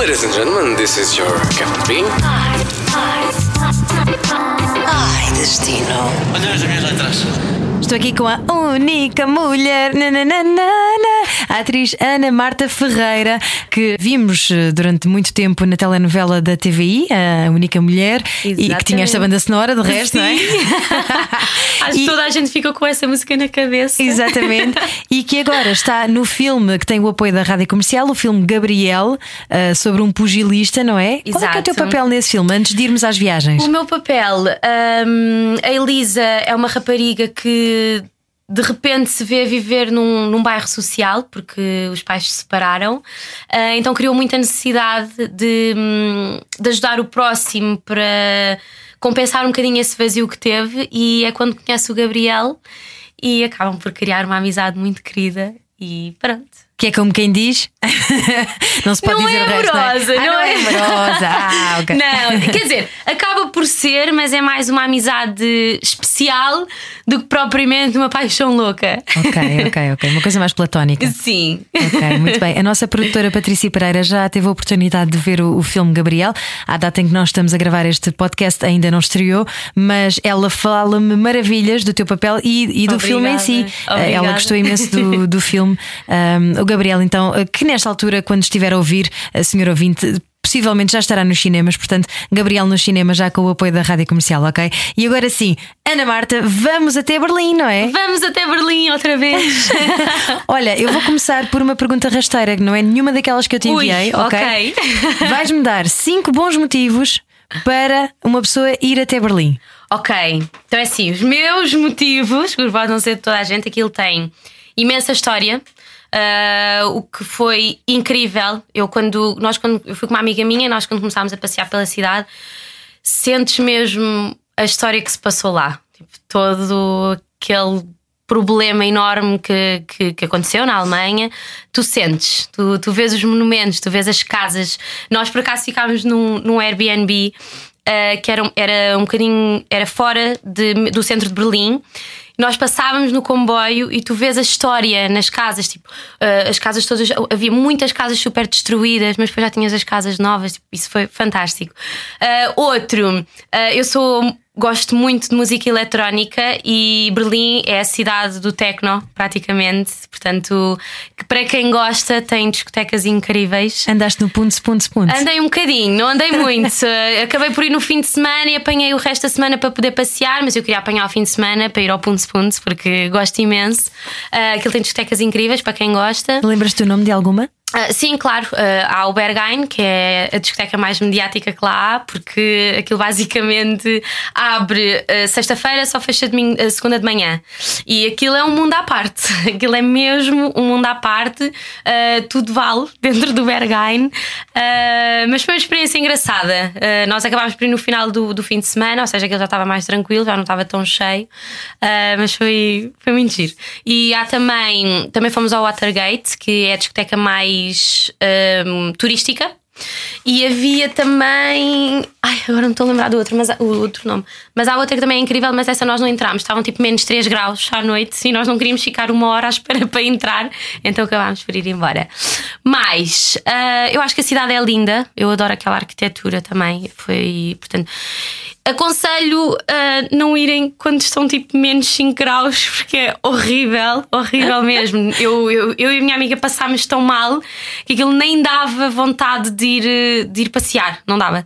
Ladies and gentlemen, this is your Captain B. Ay, destino. ¿Dónde me atrás? Estou aqui com a única mulher, nananana, a atriz Ana Marta Ferreira, que vimos eh, durante muito tempo na telenovela da TVI, a única mulher, e que tinha esta banda sonora, de resto, não é? Acho que toda a gente fica com essa música na cabeça. Exatamente. E que agora está no filme que tem o apoio da rádio comercial, o filme Gabriel, eh, sobre um pugilista, não é? Qual é, é o teu Exato. papel nesse filme, antes de irmos às viagens? O meu papel, hum, a Elisa é uma rapariga que de repente se vê viver num, num bairro social porque os pais se separaram, Ah, então criou muita necessidade de, hum, de ajudar o próximo para compensar um bocadinho esse vazio que teve. E é quando conhece o Gabriel e acabam por criar uma amizade muito querida. E pronto. Que é como quem diz. não se pode Não dizer é amorosa, não, é? Ah, não é é? amorosa. Ah, ok. Não, quer dizer, acaba por ser, mas é mais uma amizade especial do que propriamente uma paixão louca. Ok, ok, ok. Uma coisa mais platónica. Sim. Ok, muito bem. A nossa produtora Patrícia Pereira já teve a oportunidade de ver o, o filme Gabriel. À data em que nós estamos a gravar este podcast ainda não estreou, mas ela fala-me maravilhas do teu papel e, e do Obrigada, filme em si. obrigada. Ela gostou imenso do, do filme. Um, Gabriel, então, que nesta altura, quando estiver a ouvir, a senhora ouvinte. Possivelmente já estará nos cinemas, portanto, Gabriel nos cinemas já com o apoio da rádio comercial, ok? E agora sim, Ana Marta, vamos até Berlim, não é? Vamos até Berlim outra vez. Olha, eu vou começar por uma pergunta rasteira, que não é nenhuma daquelas que eu te Ui, enviei, ok? ok. Vais-me dar cinco bons motivos para uma pessoa ir até Berlim. ok, então é assim: os meus motivos, que podem não ser de toda a gente, aquilo tem imensa história. Ah, o que foi incrível, eu quando nós quando eu fui com uma amiga minha, nós quando começámos a passear pela cidade, sentes mesmo a história que se passou lá. Tipo, todo aquele problema enorme que, que, que aconteceu na Alemanha, tu sentes, tu, tu vês os monumentos, tu vês as casas. Nós por acaso ficámos num, num Airbnb ah, que era, era um bocadinho era fora de- do centro de Berlim. Nós passávamos no comboio e tu vês a história nas casas, tipo, ah, as casas todas, havia muitas casas super destruídas, mas depois já tinhas as casas novas, tipo, isso foi fantástico. Ah, outro, ah, eu sou gosto muito de música eletrónica e Berlim é a cidade do techno, praticamente. Portanto, que para quem gosta, tem discotecas incríveis. Andaste no Punts, Punts, Punts. Andei um bocadinho, não andei muito. Acabei por ir no fim de semana e apanhei o resto da semana para poder passear, mas eu queria apanhar o fim de semana para ir ao Punts Punts porque gosto imenso. Uh, aquilo tem discotecas incríveis para quem gosta. Lembras-te o nome de alguma? Ah, sim, claro, ah, há o Berghain, que é a discoteca mais mediática que lá há, porque aquilo basicamente abre ah, sexta-feira, só fecha domingo, segunda de manhã. E aquilo é um mundo à parte, aquilo é mesmo um mundo à parte, tudo vale dentro do Berghain. Mas foi uma experiência engraçada. Nós acabámos por ir no final do, do fim de semana, ou seja, aquilo já estava mais tranquilo, já não estava tão cheio, mas foi, foi muito giro. E há também, também fomos ao Watergate, que é a discoteca mais ahm, turística. E havia também. Ai, agora não estou a lembrar do outro, mas o outro nome. Mas há outra que também é incrível, mas essa nós não entramos. Estavam tipo menos 3 graus à noite e nós não queríamos ficar uma hora à espera para entrar, então acabámos por ir embora. Mas ah, eu acho que a cidade é linda, eu adoro aquela arquitetura também. Foi, portanto. Aconselho a não irem quando estão tipo menos 5 graus, porque é horrível, horrível mesmo. Eu, eu, eu e a minha amiga passámos tão mal que aquilo nem dava vontade de ir, eh, de ir passear, não dava.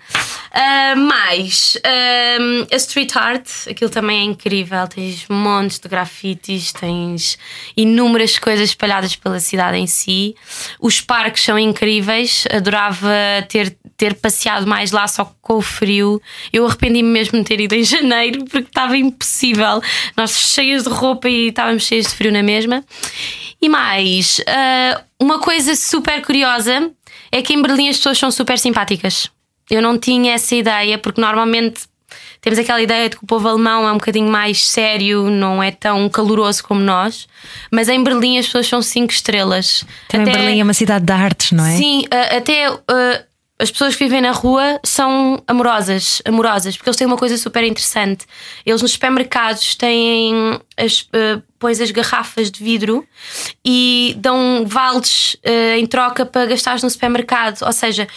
Ah, mas ah, a street art, aquilo também é incrível. Tens montes de grafites, tens inúmeras coisas espalhadas pela cidade em si. Os parques são incríveis, adorava ter, ter passeado mais lá, só com o frio. Eu arrependi-me mesmo de ter ido em janeiro porque estava impossível. Nós cheias de roupa e estávamos cheias de frio na mesma. E mais, ah, uma coisa super curiosa é que em Berlim as pessoas são super simpáticas. Eu não tinha essa ideia, porque normalmente temos aquela ideia de que o povo alemão é um bocadinho mais sério, não é tão caloroso como nós, mas em Berlim as pessoas são cinco estrelas. Também Até- Berlim é uma cidade de artes, não é? Sim, até as pessoas que vivem na rua são amorosas, amorosas, porque eles têm uma coisa super interessante. Eles nos supermercados têm as, uh, pões as garrafas de vidro e dão vales uh, em troca para gastares no supermercado. Ou seja,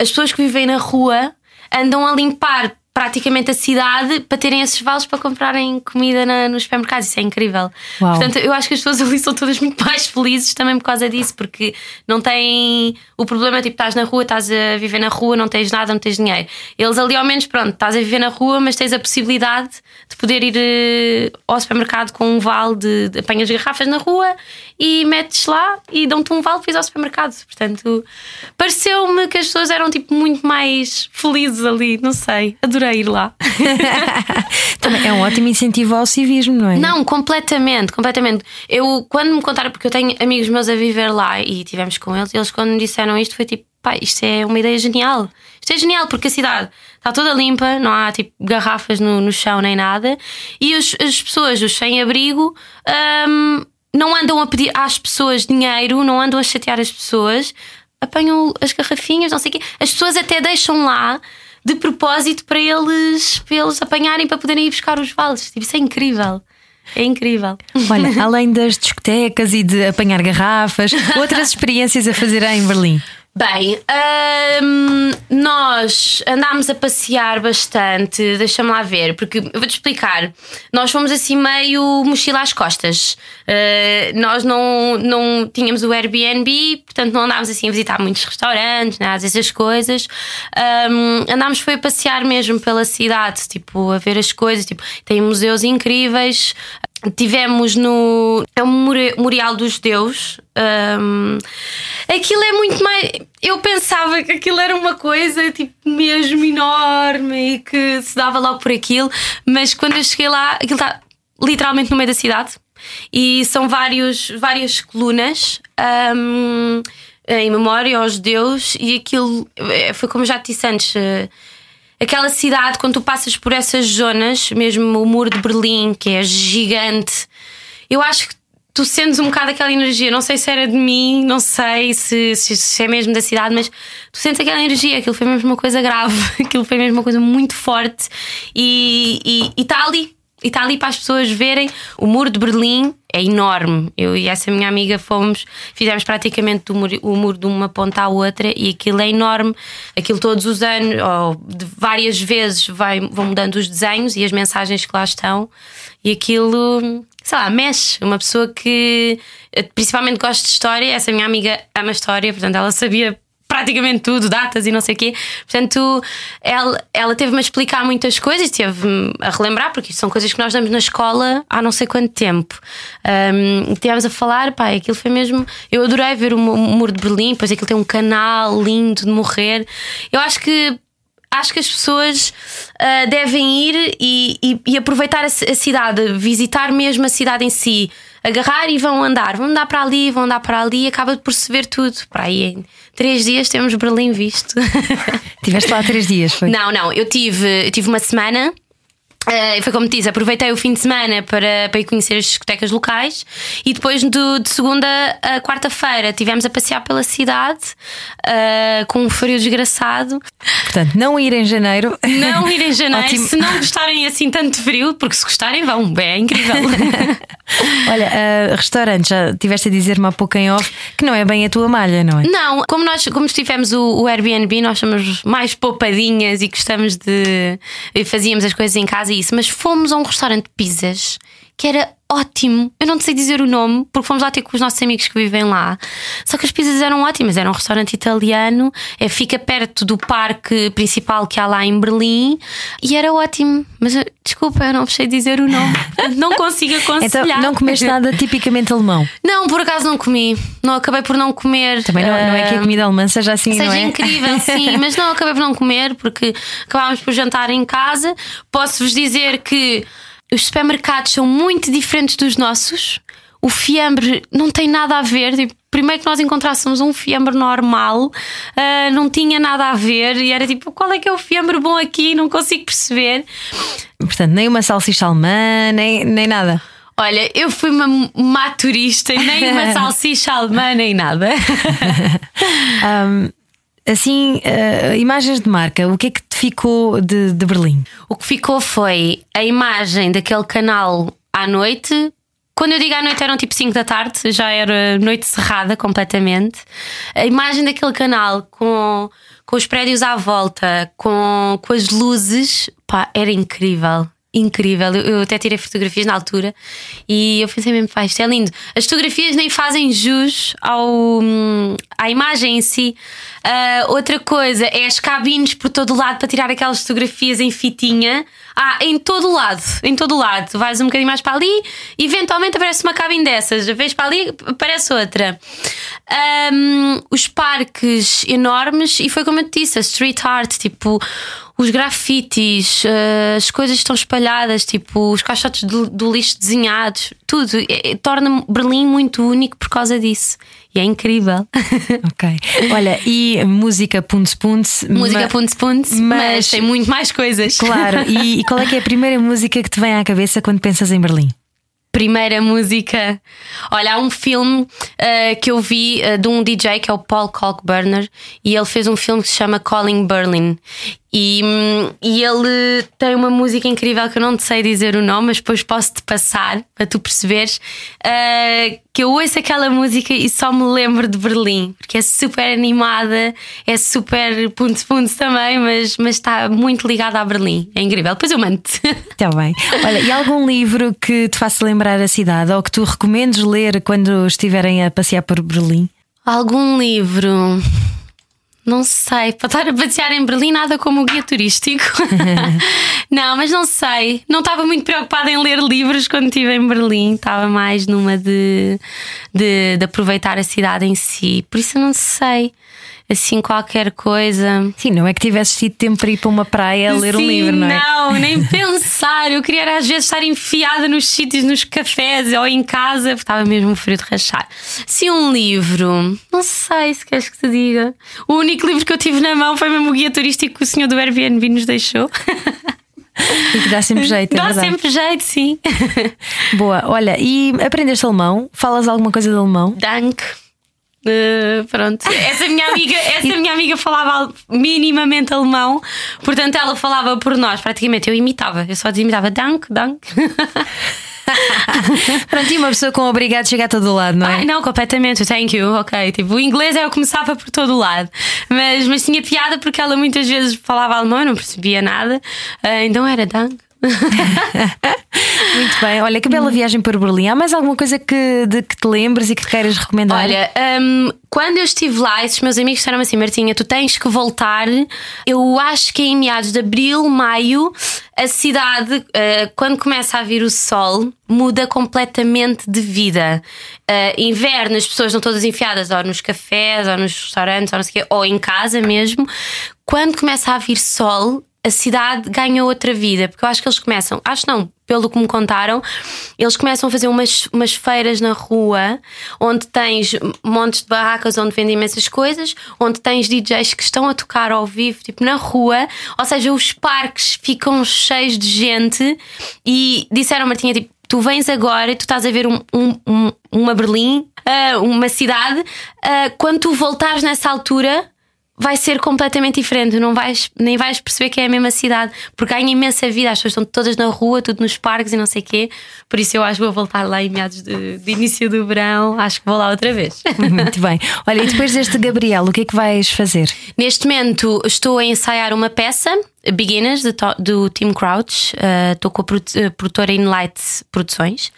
as pessoas que vivem na rua andam a limpar praticamente a cidade para terem esses vales para comprarem comida na, nos supermercados. Isso é incrível. Uau. Portanto, eu acho que as pessoas ali são todas muito mais felizes também por causa disso, porque não têm. O problema é tipo, estás na rua, estás a viver na rua, não tens nada, não tens dinheiro. Eles ali, ao menos, pronto, estás a viver na rua, mas tens a possibilidade de poder ir eh, ao supermercado com um vale de, de apanhas garrafas na rua e metes lá e dão-te um vale ir ao supermercado. Portanto, pareceu-me que as pessoas eram tipo muito mais felizes ali, não sei, adorei ir lá. Também é um ótimo incentivo ao civismo, não é? Não, completamente, completamente. Eu, quando me contaram, porque eu tenho amigos meus a viver lá e tivemos com eles, eles quando me disseram isto foi tipo, pá, isto é uma ideia genial. Isto é genial porque a cidade está toda limpa, não há tipo garrafas no, no chão nem nada, e os- as pessoas, os sem-abrigo, hum, não andam a pedir às pessoas dinheiro, não andam a chatear as pessoas, apanham as garrafinhas, não sei o quê. As pessoas até deixam lá de propósito para eles, para eles apanharem para poderem ir buscar os vales. Tipo, isso é incrível. É incrível. Olha, além das discotecas e de apanhar garrafas, outras experiências a fazer em Berlim. Bem, hum, nós andámos a passear bastante, deixa-me lá ver, porque eu vou-te explicar. Nós fomos assim meio mochila às costas. Uh, nós não, não tínhamos o Airbnb, portanto não andávamos assim a visitar muitos restaurantes, nada essas coisas. Um, andámos foi a passear mesmo pela cidade, tipo, a ver as coisas, tipo, tem museus incríveis. Tivemos no. É Memori- Memorial dos Judeus. Um, aquilo é muito mais. Eu pensava que aquilo era uma coisa tipo mesmo enorme e que se dava logo por aquilo, mas quando eu cheguei lá, aquilo está literalmente no meio da cidade e são vários, várias colunas. um, em memória aos judeus, e aquilo eh, foi como já te disse antes. Aquela cidade, quando tu passas por essas zonas, mesmo o muro de Berlim, que é gigante, eu acho que tu sentes um bocado aquela energia. Não sei se era de mim, não sei se, se, se é mesmo da cidade, mas tu sentes aquela energia. Aquilo foi mesmo uma coisa grave, aquilo foi mesmo uma coisa muito forte e está ali. E está ali para as pessoas verem. O muro de Berlim é enorme. Eu e essa minha amiga fomos, fizemos praticamente o muro, o muro de uma ponta à outra e aquilo é enorme. Aquilo todos os anos, ou várias vezes, vai, vão mudando os desenhos e as mensagens que lá estão. E aquilo, sei lá, mexe. Uma pessoa que eh, principalmente gosta de história, essa minha amiga ama história, portanto ela sabia praticamente tudo, datas e não sei o quê. Portanto, ela, ela teve-me a explicar muitas coisas, teve-me a relembrar, porque são coisas que nós damos na escola há não sei quanto tempo. Um, tivemos a falar, pá, aquilo foi mesmo. Eu adorei ver o mu- muro de Berlim, pois aquilo tem um canal lindo de morrer. Eu acho que. Acho que as pessoas ah, devem ir e, e- e aproveitar a, a cidade, visitar mesmo a cidade em si, agarrar e vão andar, vão andar para ali, vão andar para ali e acaba por se ver tudo. Para aí em três dias temos Berlim visto. Tiveste lá três dias, foi? Não, não, eu tive, eu tive uma semana. Eh, foi como te disse, aproveitei o fim de semana para, para ir conhecer as discotecas locais e depois do- de segunda a quarta-feira tivemos a passear pela cidade eh, com um frio desgraçado. Portanto, não ir em janeiro. Não ir em janeiro, Ótimo. se não gostarem assim tanto de frio, porque se gostarem vão, é incrível. Olha, ah, restaurante, já tiveste a dizer-me há pouco em off que não é bem a tua malha, não é? Não, como nós como tivemos o, o Airbnb, nós somos mais poupadinhas e gostamos de. fazíamos as coisas em casa mas fomos a um restaurante de pizzas que era ótimo. Eu não sei dizer o nome, porque fomos lá ter com os nossos amigos que vivem lá. Só que as pizzas eram ótimas, era um restaurante italiano, é, fica perto do parque principal que há lá em Berlim e era ótimo. Mas eu- desculpa, eu não sei dizer o nome, não consigo aconselhar. Então não comeste nada tipicamente alemão. Não, por acaso não comi. Não acabei por não comer. Também não, não é que a Ah, comida alemã seja assim, Seja não é? incrível, sim, mas não acabei por não comer porque acabámos por jantar em casa. Posso-vos dizer que os supermercados são muito diferentes dos nossos. O fiambre não tem nada a ver. Tipo, primeiro que nós encontrássemos um fiambre normal, ah, não tinha nada a ver. E era tipo, qual é que é o fiambre bom aqui? Não consigo perceber. Portanto, nem uma salsicha alemã, nem, nem nada. Olha, eu fui uma má turista e nem uma salsicha alemã, nem nada. Ahm, assim, ah, imagens de marca, o que é que te ficou de, de Berlim? O que ficou foi a imagem daquele canal à noite quando eu digo à noite eram tipo 5 da tarde, já era noite cerrada completamente. A imagem daquele canal com, com os prédios à volta, com, com as luzes, pá, era incrível incrível. Eu, eu, até tirei fotografias na altura e eu pensei mesmo, pá, isto é lindo. As fotografias nem fazem jus ao, hum, à imagem em si. Uh, outra coisa é as cabines por todo o lado para tirar aquelas fotografias em fitinha. Ah, em todo o lado, em todo o lado. Vais um bocadinho mais para ali, eventualmente aparece uma cabine dessas, vez para ali, aparece outra. Um, os parques enormes, e foi como eu te disse, a street art, tipo os grafites, uh, as coisas estão espalhadas, tipo os caixotes do, do lixo desenhados, tudo. É, torna Berlim muito único por causa disso. E é incrível. Ok. Olha, e música Punts Punts. Música Punts Punts, mas... mas... tem muito mais coisas. Claro. E, e qual é que é a primeira música que te vem à cabeça quando pensas em Berlim? primeira música. Olha, há um filme uh, que eu vi uh, de um DJ que é o Paul Kalkbrenner e ele fez um filme que se chama Calling Berlin. E, e ele tem uma música incrível que eu não te sei dizer o nome, mas depois posso-te passar para tu perceberes uh, que eu ouço aquela música e só me lembro de Berlim, porque é super animada, é super ponto-ponto também, mas, mas está muito ligada a Berlim. É incrível. Depois eu mando-te. Está bem. Olha, e algum livro que te faça lembrar a cidade ou que tu recomendes ler quando estiverem a passear por Berlim? Algum livro. Não sei, para estar a passear em Berlim, nada como o guia turístico. não, mas não sei. Não estava muito preocupada em ler livros quando estive em Berlim. Estava mais numa de, de, de aproveitar a cidade em si. Por isso não sei assim qualquer coisa. Sim, não é que tivesse tido tempo para ir para uma praia ler Sim, um livro, não é? Não, nem pensar. Eu queria às vezes estar enfiada nos sítios, nos cafés ou em casa, porque estava mesmo frio de rachar. Se um livro, não sei se queres que te diga. O único livro que eu tive na mão foi mesmo o guia turístico que o senhor do Airbnb nos deixou. E que dá sempre jeito, é Dá verdade. sempre jeito, sim. Boa, olha, e aprendeste alemão? Falas alguma coisa de alemão? Dank. Uh, pronto, essa minha amiga, essa minha amiga falava minimamente alemão, portanto ela falava por nós, praticamente eu imitava, eu só imitava dank, dank. Pronto, e uma pessoa com obrigado chega a todo lado, não é? Ai, não, completamente, thank you, ok. Tipo, o inglês é eu começava por todo lado, mas, mas tinha piada porque ela muitas vezes falava alemão, eu não percebia nada, uh, então era dank. Muito bem, olha que bela viagem para Berlim. Há mais alguma coisa que, de que te lembres e que queiras recomendar? Olha, um, quando eu estive lá, esses meus amigos disseram assim: Martinha, tu tens que voltar. Eu acho que em meados de abril, maio, a cidade, uh, quando começa a vir o sol, muda completamente de vida. Uh, inverno, as pessoas estão todas enfiadas ou nos cafés, ou nos restaurantes, ou, não sei quê, ou em casa mesmo. Quando começa a vir sol, a cidade ganha outra vida, porque eu acho que eles começam, acho não, pelo que me contaram, eles começam a fazer umas, umas feiras na rua onde tens montes de barracas onde vendem imensas coisas, onde tens DJs que estão a tocar ao vivo, tipo na rua, ou seja, os parques ficam cheios de gente e disseram Martinha, tipo, tu vens agora e tu estás a ver um, um, um, uma Berlim, uh, uma cidade, uh, quando tu voltares nessa altura vai ser completamente diferente. Não vais, nem vais perceber que é a mesma cidade, porque ganha imensa vida. As pessoas estão todas na rua, tudo nos parques e não sei o quê. Por isso eu acho que vou voltar lá em meados de, de, início do verão. Acho que vou lá outra vez. Muito bem. Olha, e depois deste Gabriel, o que é que vais fazer? Neste momento estou a ensaiar uma peça Beginners do, do Tim Crouch. Estou uh, com a produtora Inlight Produções.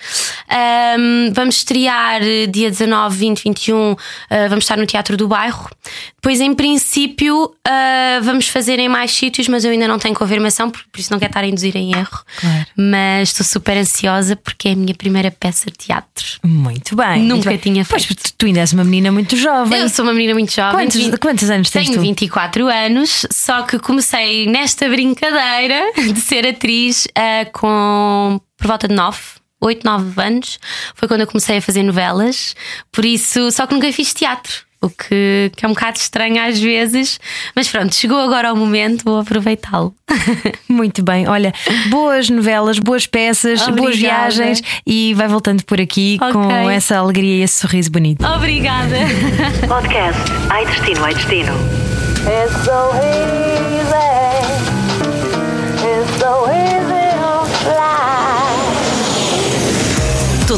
Um, vamos estrear dia 19, 20, 21. Uh, vamos estar no Teatro do Bairro. Depois, em princípio, uh, vamos fazer em mais sítios, mas eu ainda não tenho confirmação, por, por isso não quero estar a induzir em erro. Claro. Mas estou super ansiosa porque é a minha primeira peça de teatro. Muito bem. Nunca muito bem. tinha feito. Pois tu ainda és uma menina muito jovem. Eu sou uma menina muito jovem. Quantos, 20, quantos anos tens tenho tu? 24 anos, só que comecei nesta esta brincadeira de ser atriz uh, com por volta de 9. 8, 9 anos foi quando eu comecei a fazer novelas, por isso, só que nunca fiz teatro. O que, que, é um bocado estranho às vezes, mas pronto, chegou agora o momento, vou aproveitá-lo. Muito bem, olha, boas novelas, boas peças, Obrigada. boas viagens e vai voltando por aqui Ok. com essa alegria e esse sorriso bonito. Obrigada. Podcast Ai Destino, Ai Destino. It's